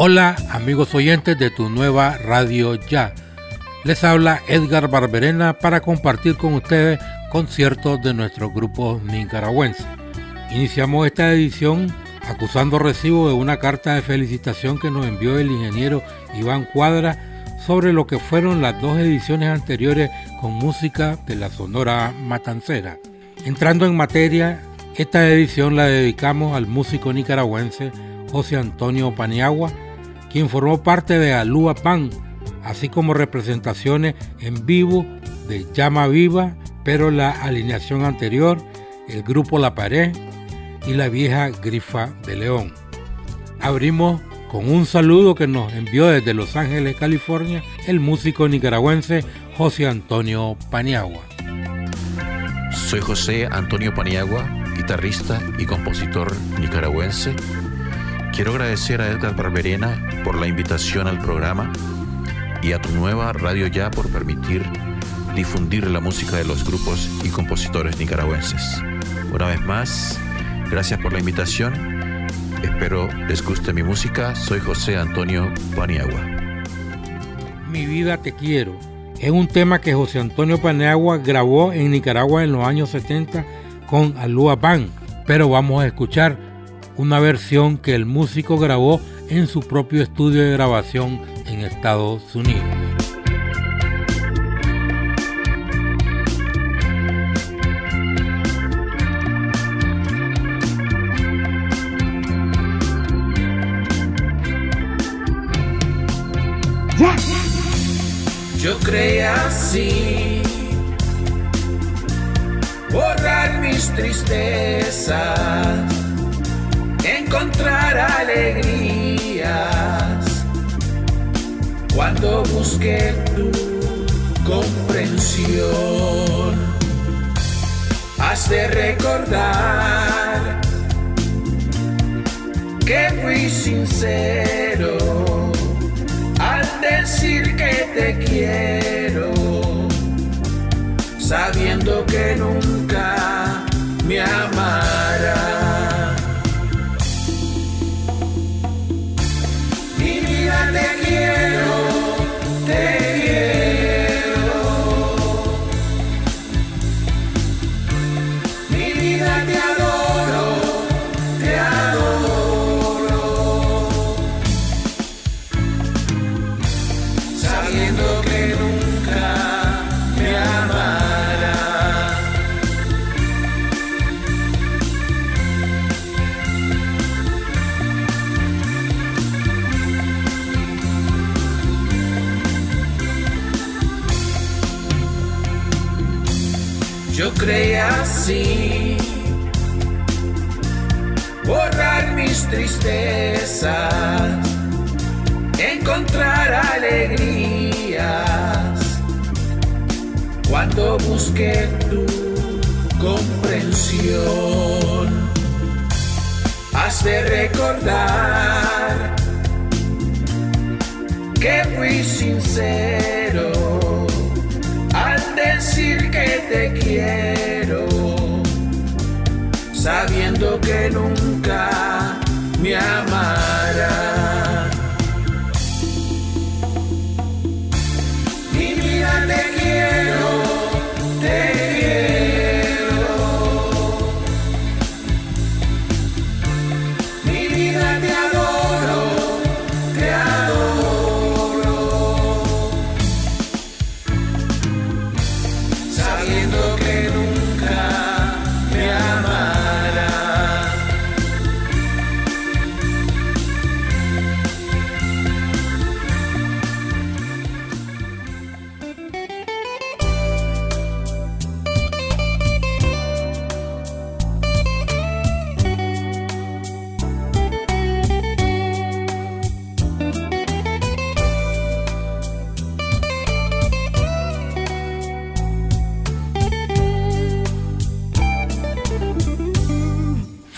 Hola amigos oyentes de tu nueva radio ya. Les habla Edgar Barberena para compartir con ustedes conciertos de nuestro grupo nicaragüense. Iniciamos esta edición acusando recibo de una carta de felicitación que nos envió el ingeniero Iván Cuadra sobre lo que fueron las dos ediciones anteriores con música de la Sonora Matancera. Entrando en materia, esta edición la dedicamos al músico nicaragüense José Antonio Paniagua, quien formó parte de Alúa Pan, así como representaciones en vivo de Llama Viva, pero la alineación anterior, el grupo La Pared y la vieja Grifa de León. Abrimos con un saludo que nos envió desde Los Ángeles, California, el músico nicaragüense José Antonio Paniagua. Soy José Antonio Paniagua, guitarrista y compositor nicaragüense Quiero agradecer a Edgar Barberena por la invitación al programa y a tu nueva Radio Ya por permitir difundir la música de los grupos y compositores nicaragüenses. Una vez más, gracias por la invitación. Espero les guste mi música. Soy José Antonio Paniagua. Mi vida te quiero. Es un tema que José Antonio Paniagua grabó en Nicaragua en los años 70 con Alúa Band. Pero vamos a escuchar una versión que el músico grabó en su propio estudio de grabación en Estados Unidos. Yo creía así borrar mis tristezas encontrar alegrías cuando busqué tu comprensión. Has de recordar que fui sincero al decir que te quiero, sabiendo que nunca me amarás. quiero creía así borrar mis tristezas, encontrar alegrías cuando busqué tu comprensión. Has de recordar que fui sincero decir que te quiero, sabiendo que nunca me amarás.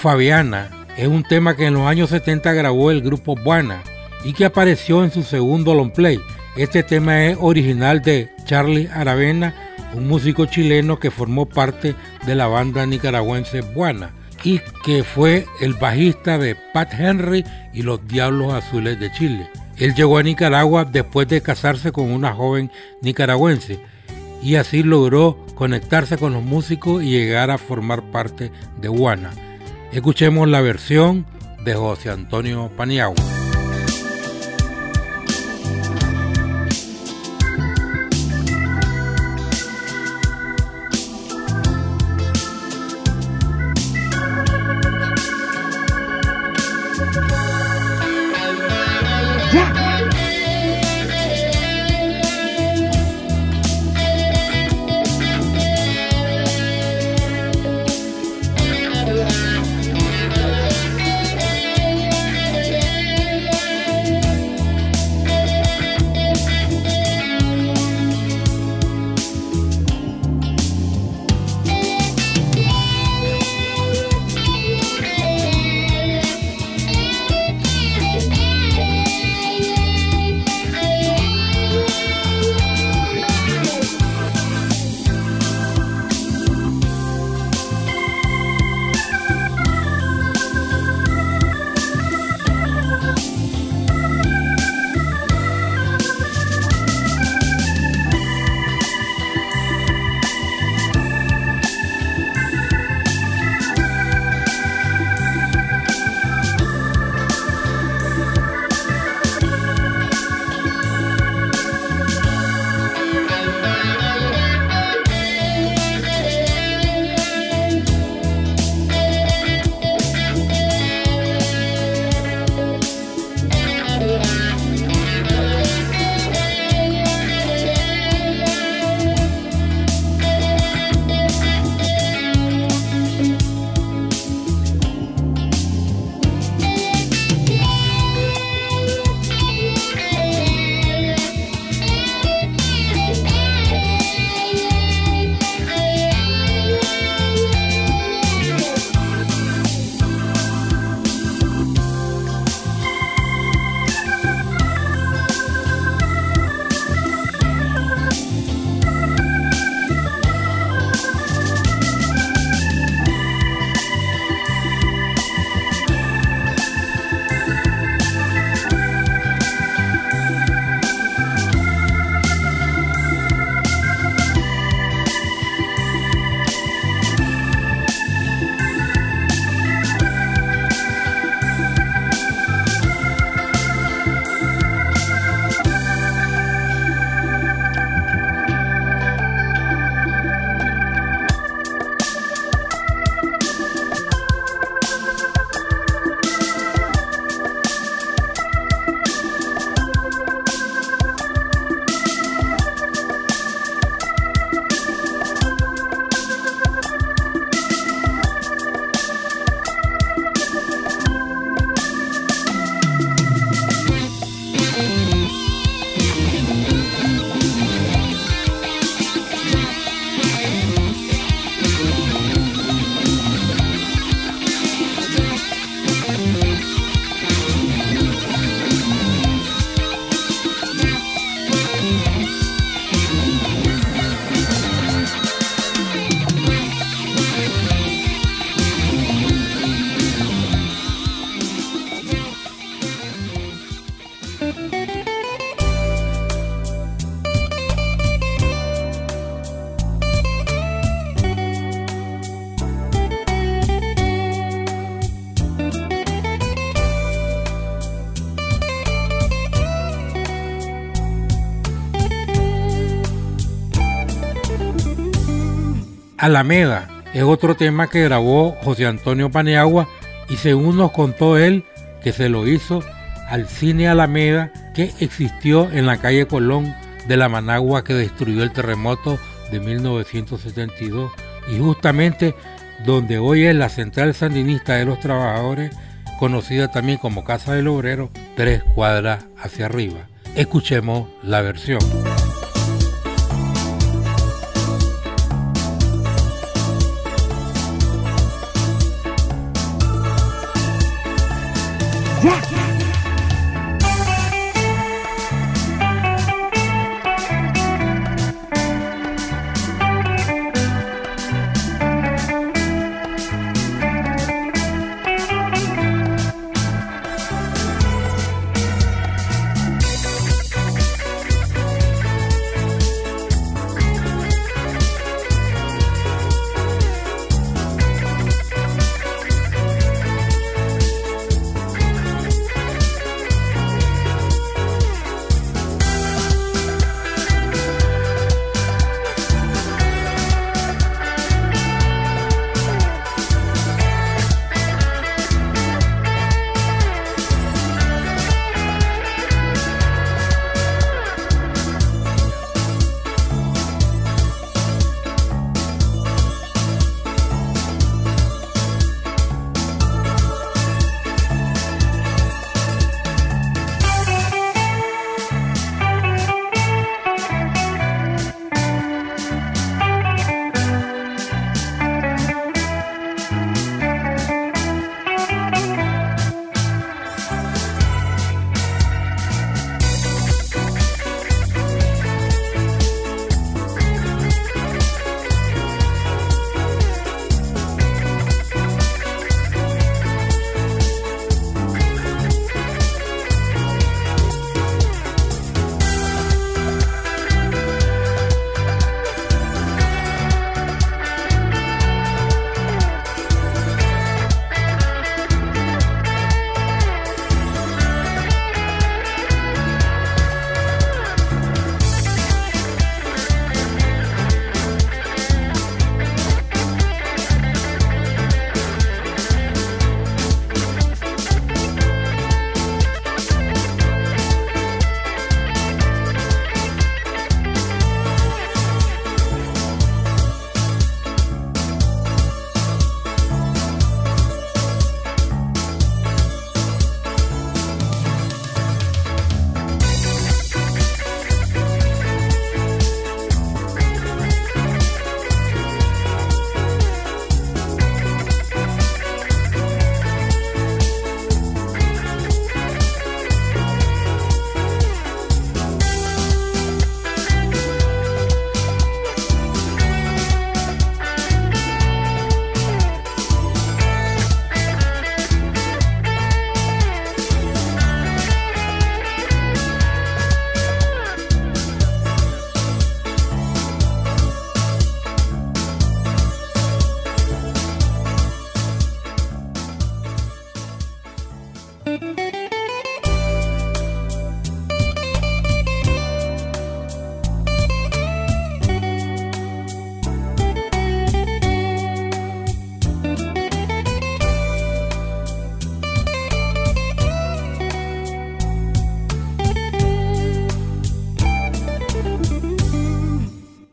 Fabiana es un tema que en los años 70 grabó el grupo Buana y que apareció en su segundo long play. Este tema es original de Charlie Aravena, un músico chileno que formó parte de la banda nicaragüense Buana y que fue el bajista de Pat Henry y los Diablos Azules de Chile. Él llegó a Nicaragua después de casarse con una joven nicaragüense y así logró conectarse con los músicos y llegar a formar parte de Buana. Escuchemos la versión de José Antonio Paniagua. Alameda es otro tema que grabó José Antonio Paneagua y según nos contó él que se lo hizo al cine Alameda que existió en la calle Colón de la Managua que destruyó el terremoto de 1972 y justamente donde hoy es la Central Sandinista de los Trabajadores, conocida también como Casa del Obrero, tres cuadras hacia arriba. Escuchemos la versión.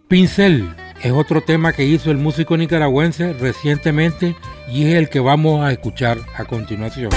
Pincel es otro tema que hizo el músico nicaragüense recientemente y es el que vamos a escuchar a continuación.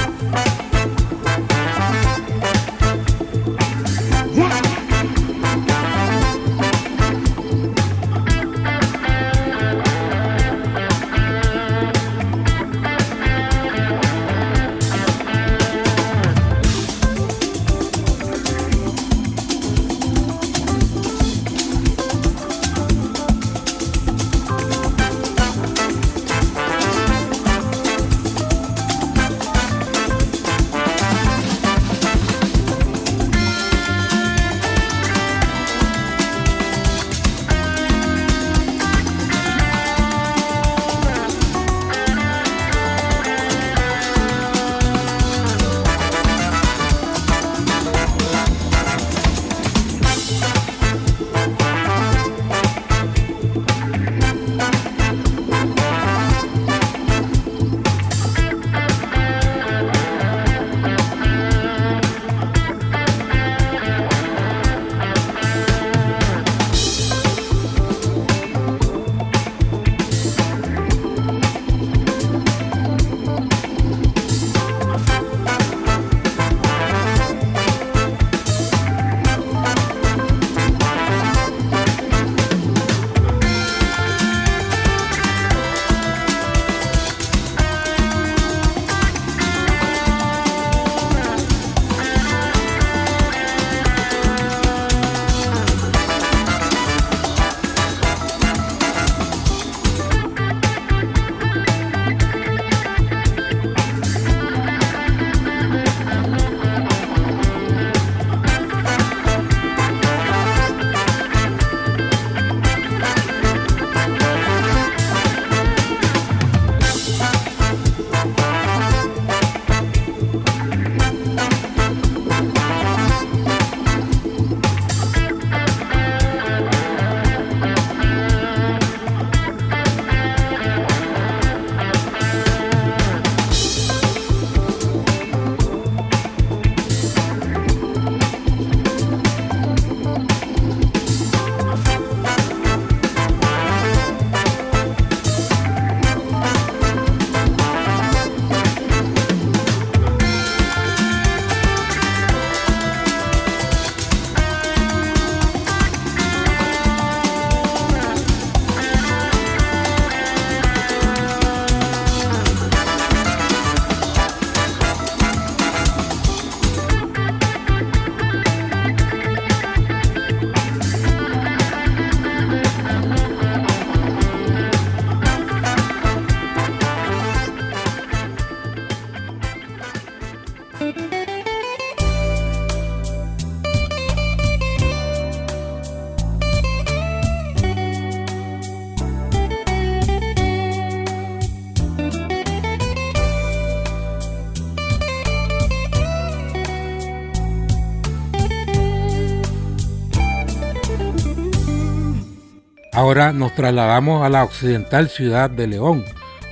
Ahora nos trasladamos a la occidental ciudad de León,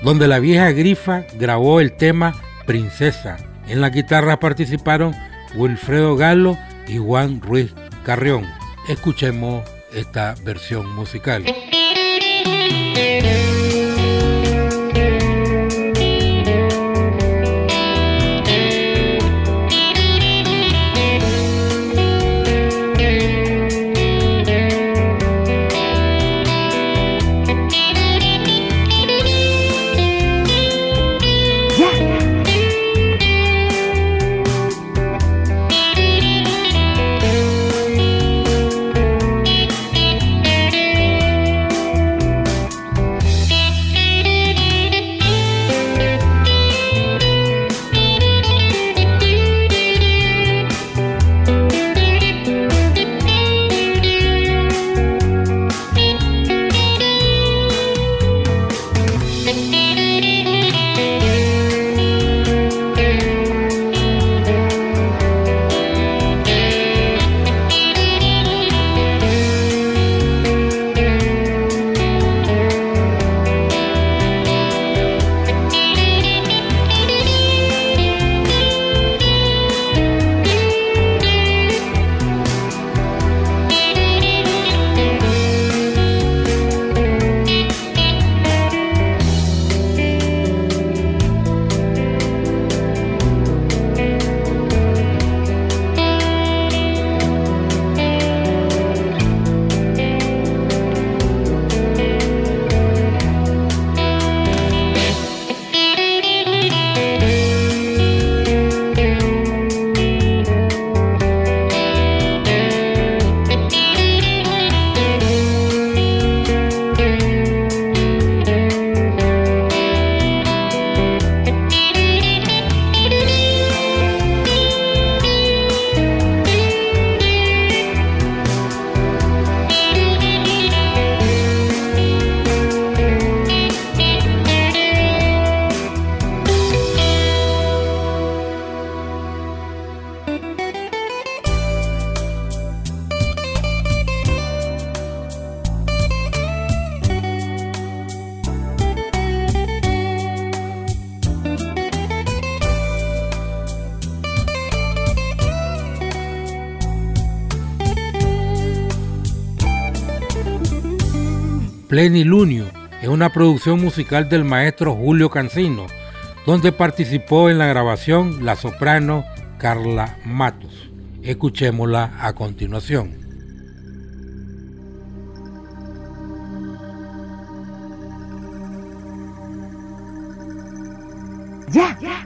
donde la vieja Grifa grabó el tema Princesa. En la guitarra participaron Wilfredo Galo y Juan Ruiz Carrión. Escuchemos esta versión musical. Plenilunio es una producción musical del maestro Julio Cancino, donde participó en la grabación la soprano Carla Matos. Escuchémosla a continuación. Ya.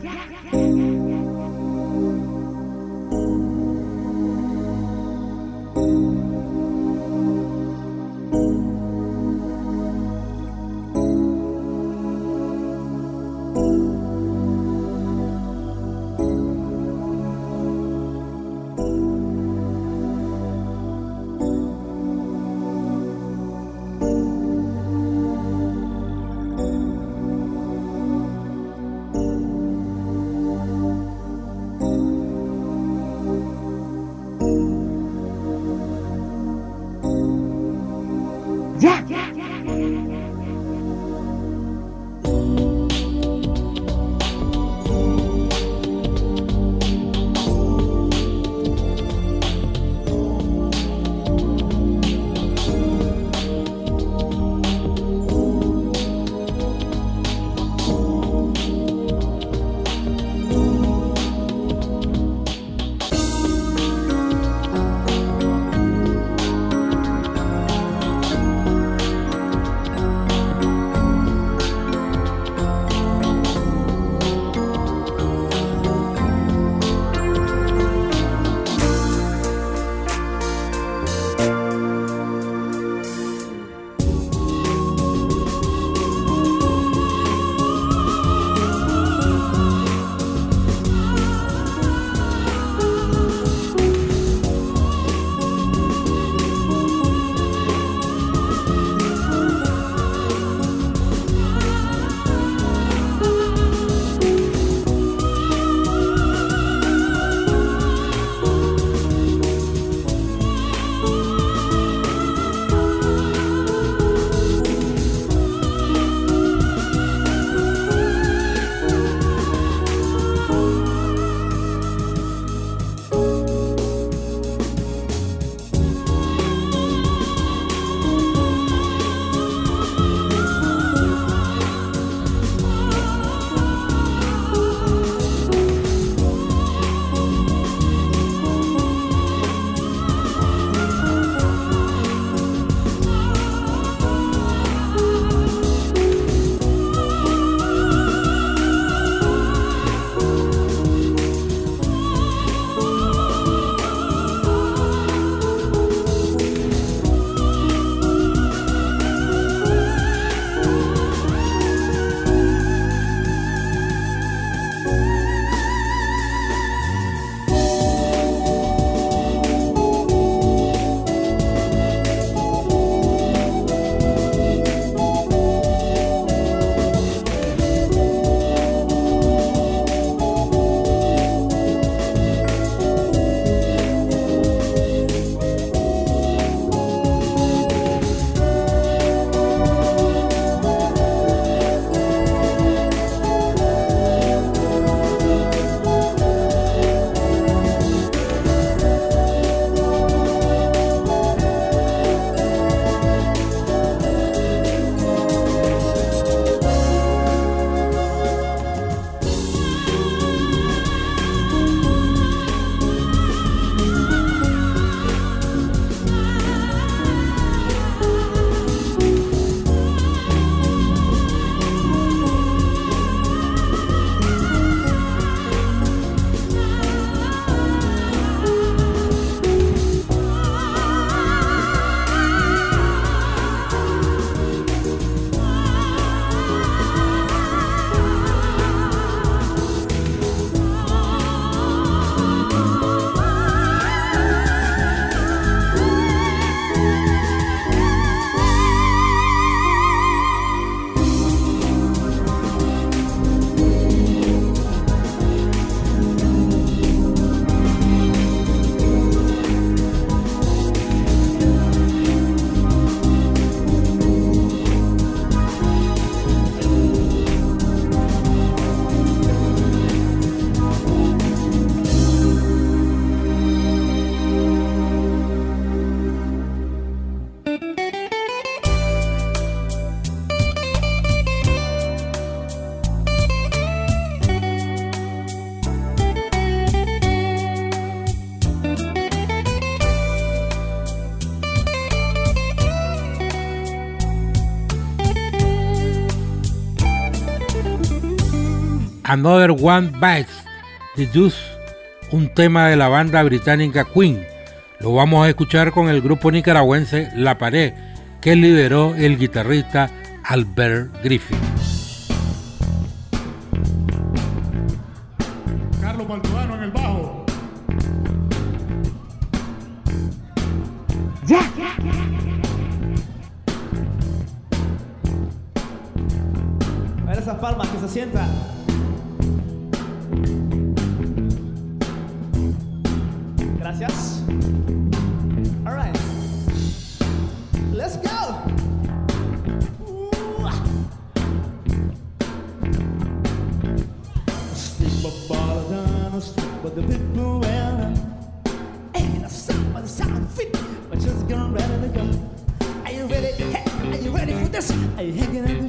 Another One Bites the Deuce, un tema de la banda británica Queen. Lo vamos a escuchar con el grupo nicaragüense La Pared, que lideró el guitarrista Albert Griffith. Carlos Baltodano en el bajo. Ya, ya, ya. A ver esas palmas que se sientan. Gracias. All right. Let's go. Down, the well. Ain't a sound but the sound fit, but just getting ready to go. Are you ready? Hey, are you ready for this? Are you hanging out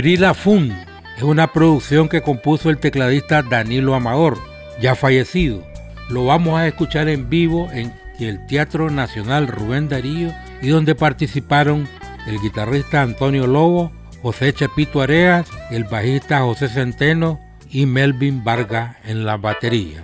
Huirila Fun es una producción que compuso el tecladista Danilo Amador, ya fallecido. Lo vamos a escuchar en vivo en el Teatro Nacional Rubén Darío y donde participaron el guitarrista Antonio Lobo, José Chapito Areas, el bajista José Centeno y Melvin Vargas en la batería.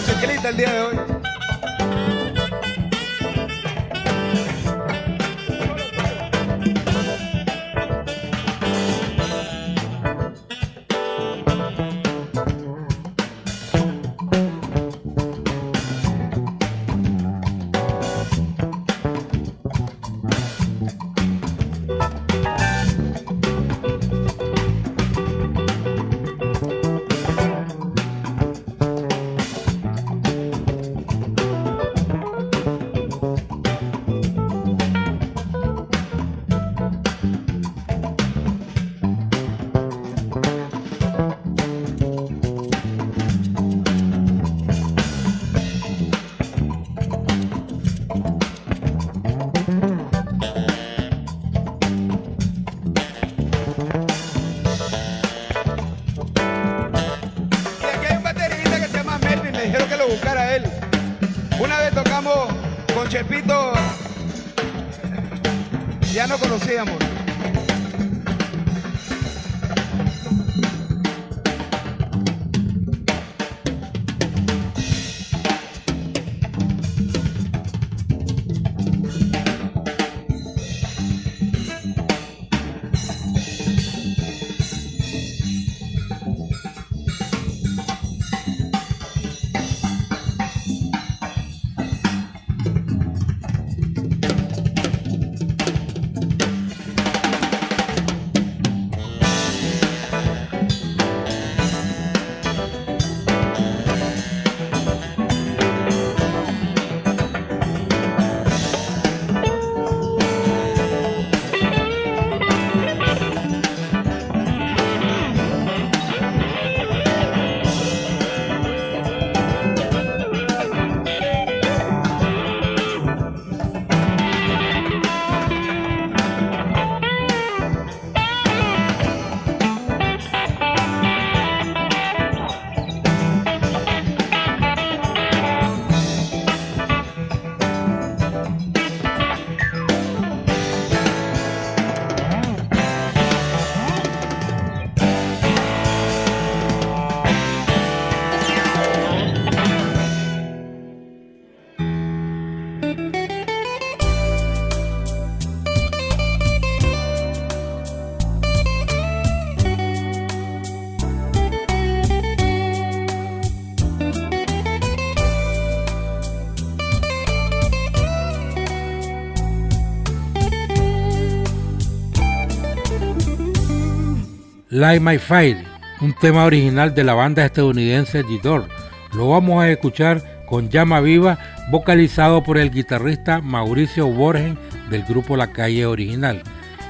Motociclista el día de hoy. Una vez tocamos con Chepito, ya no conocíamos. Light My Fire, un tema original de la banda estadounidense The. Lo vamos a escuchar con Llama Viva, vocalizado por el guitarrista Mauricio Borgen del grupo La Calle Original.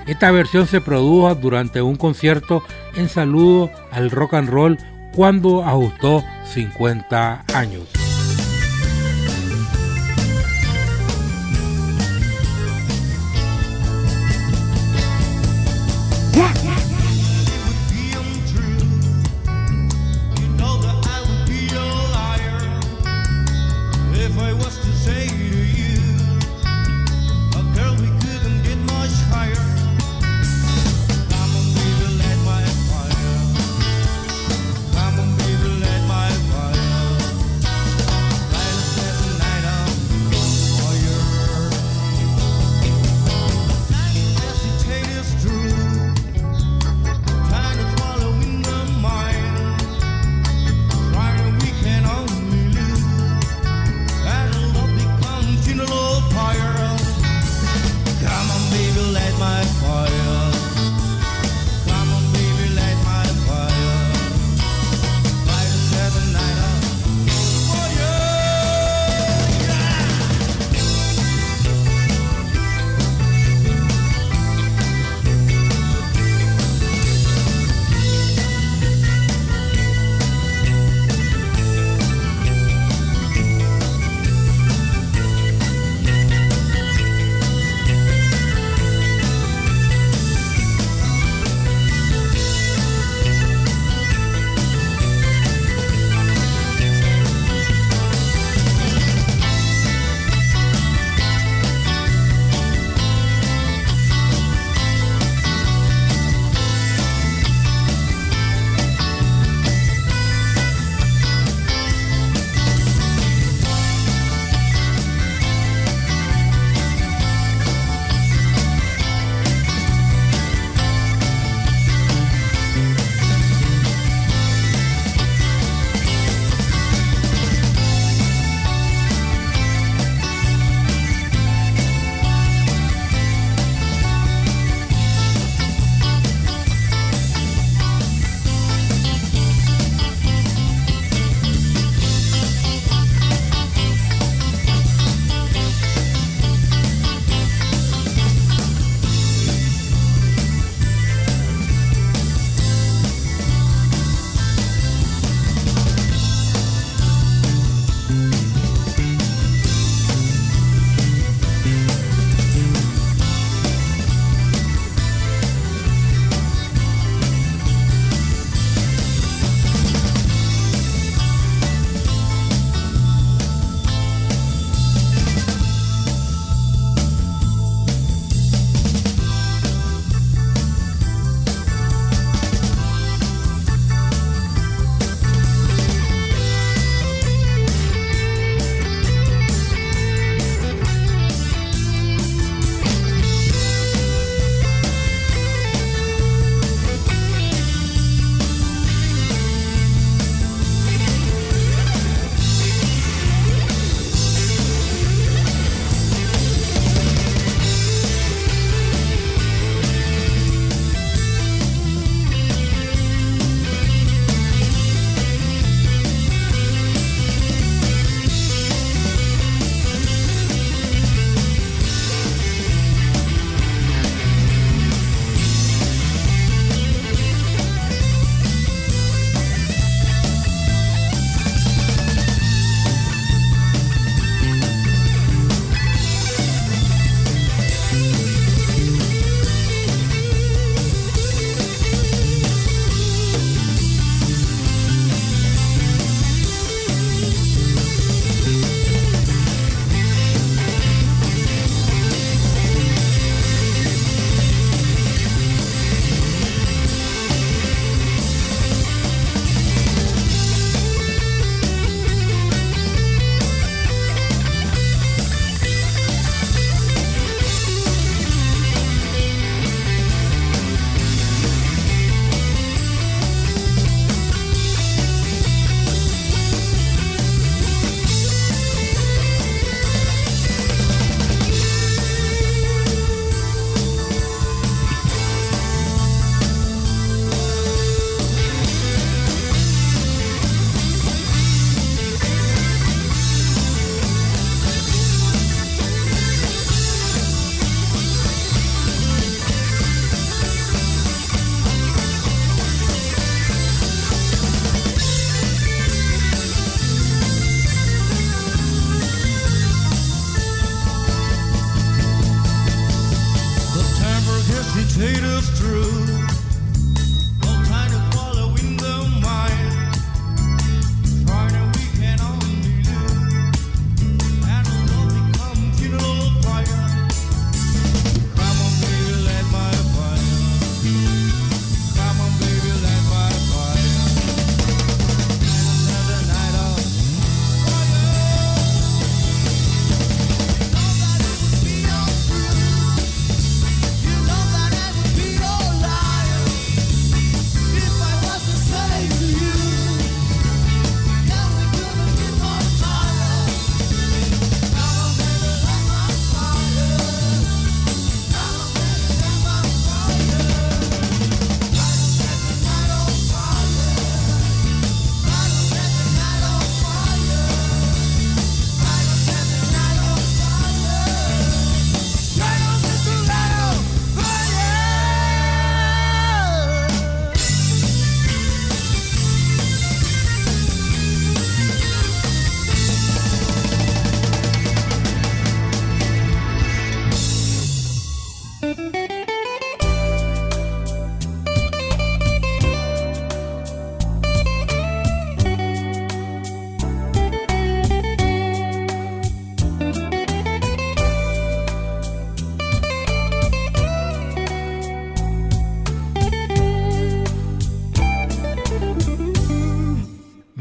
Esta versión se produjo durante un concierto en saludo al rock and roll cuando ajustó 50 años.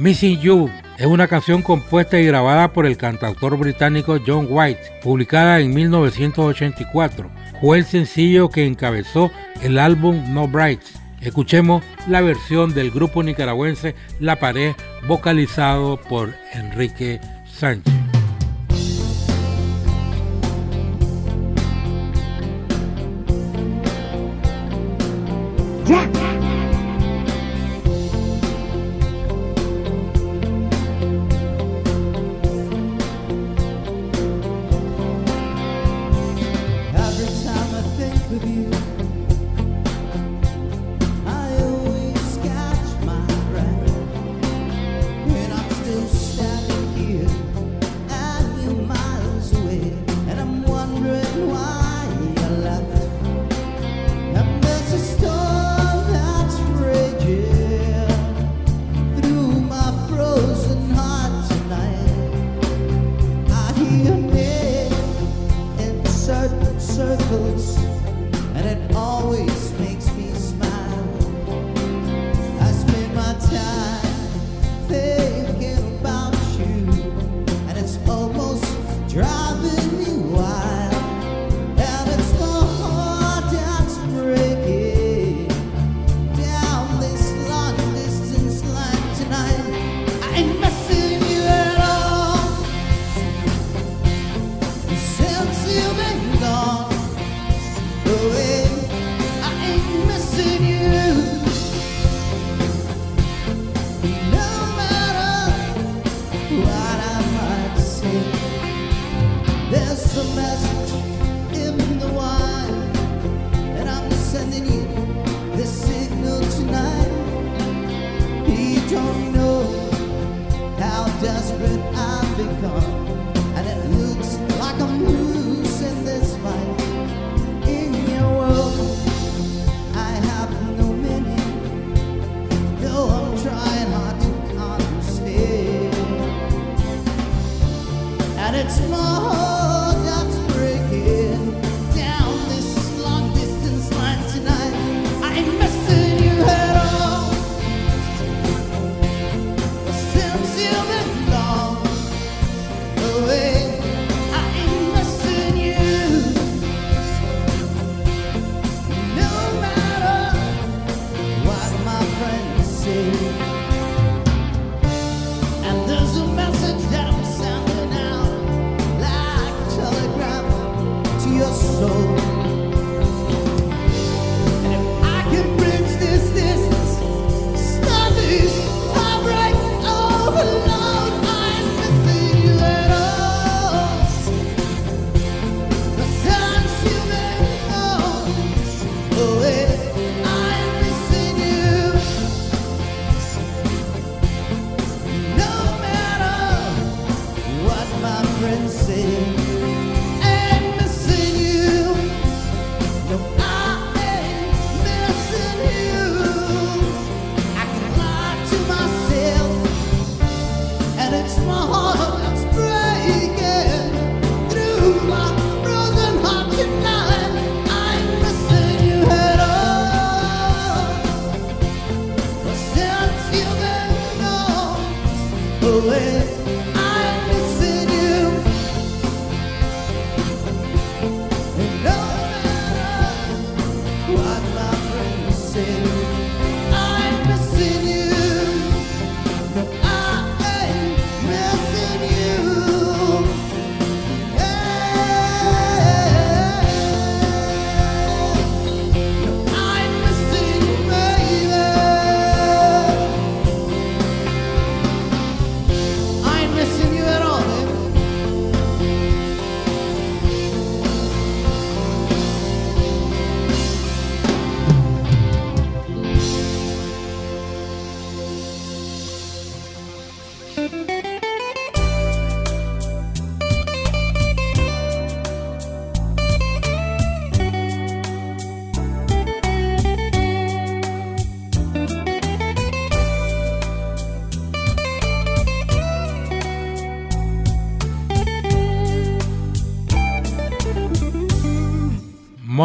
Missing You es una canción compuesta y grabada por el cantautor británico John White, publicada en 1984. Fue el sencillo que encabezó el álbum No Brights. Escuchemos la versión del grupo nicaragüense La Pared, vocalizado por Enrique Sánchez.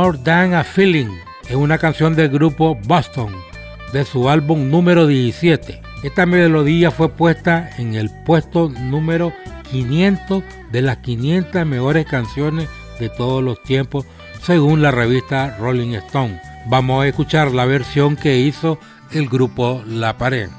More Than a Feeling es una canción del grupo Boston de su álbum número 17. Esta melodía fue puesta en el puesto número 500 de las 500 mejores canciones de todos los tiempos según la revista Rolling Stone. Vamos a escuchar la versión que hizo el grupo La Pared.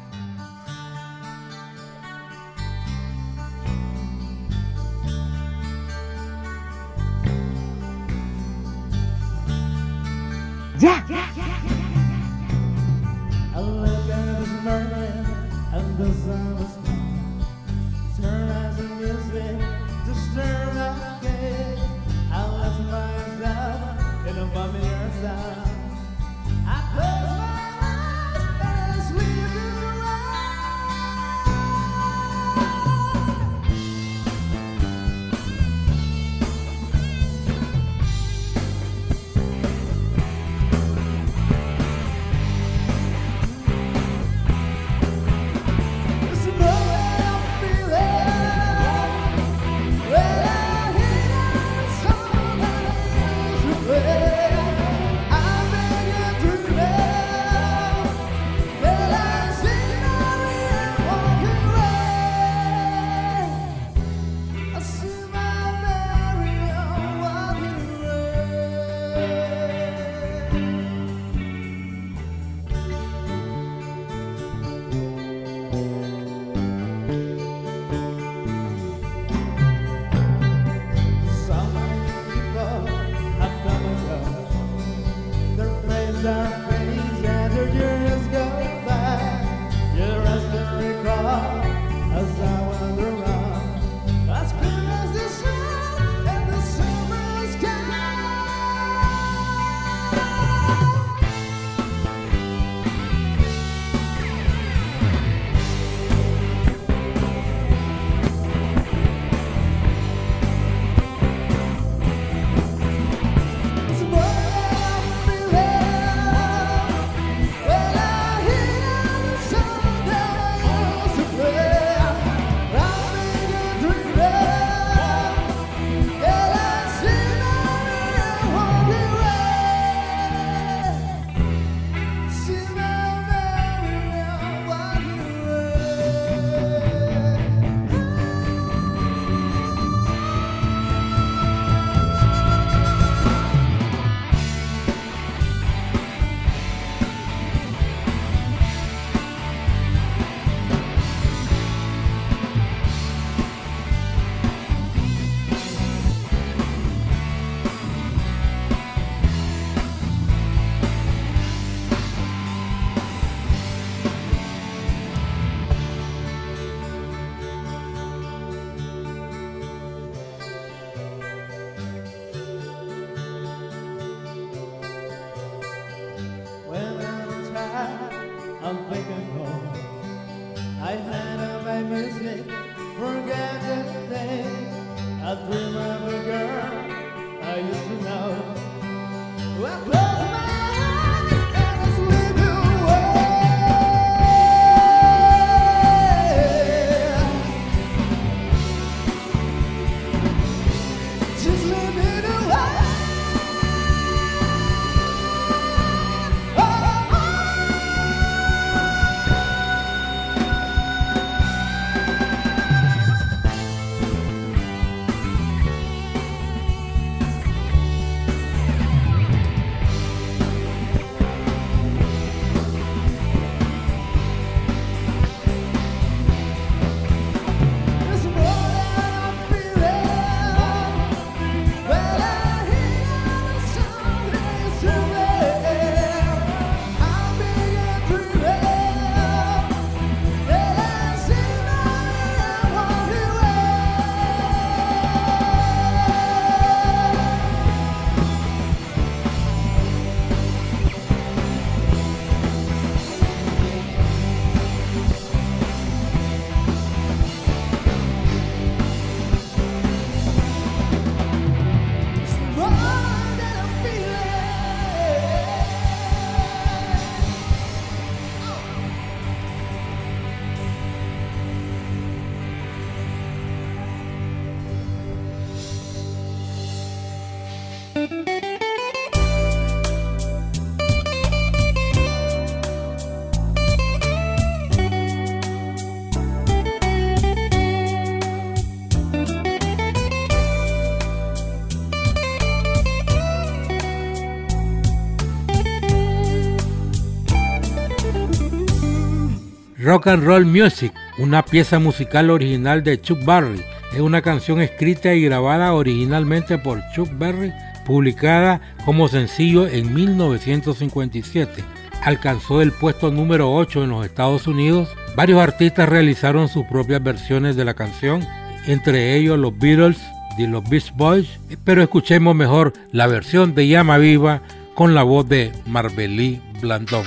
Rock and Roll Music, una pieza musical original de Chuck Berry. Es una canción escrita y grabada originalmente por Chuck Berry, publicada como sencillo en 1957. Alcanzó el puesto número 8 en los Estados Unidos. Varios artistas realizaron sus propias versiones de la canción, entre ellos los Beatles y los Beach Boys, pero escuchemos mejor la versión de Llama Viva con la voz de Marbelí Blandón.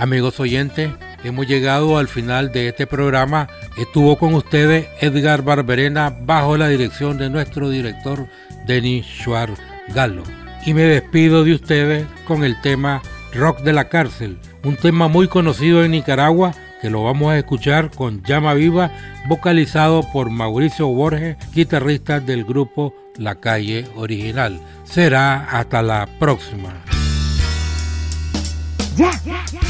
Amigos oyentes, hemos llegado al final de este programa. Estuvo con ustedes Edgar Barberena bajo la dirección de nuestro director Denis Schwarz Galo. Y me despido de ustedes con el tema Rock de la Cárcel, un tema muy conocido en Nicaragua que lo vamos a escuchar con Llama Viva, vocalizado por Mauricio Borges, guitarrista del grupo La Calle Original. Será hasta la próxima. Un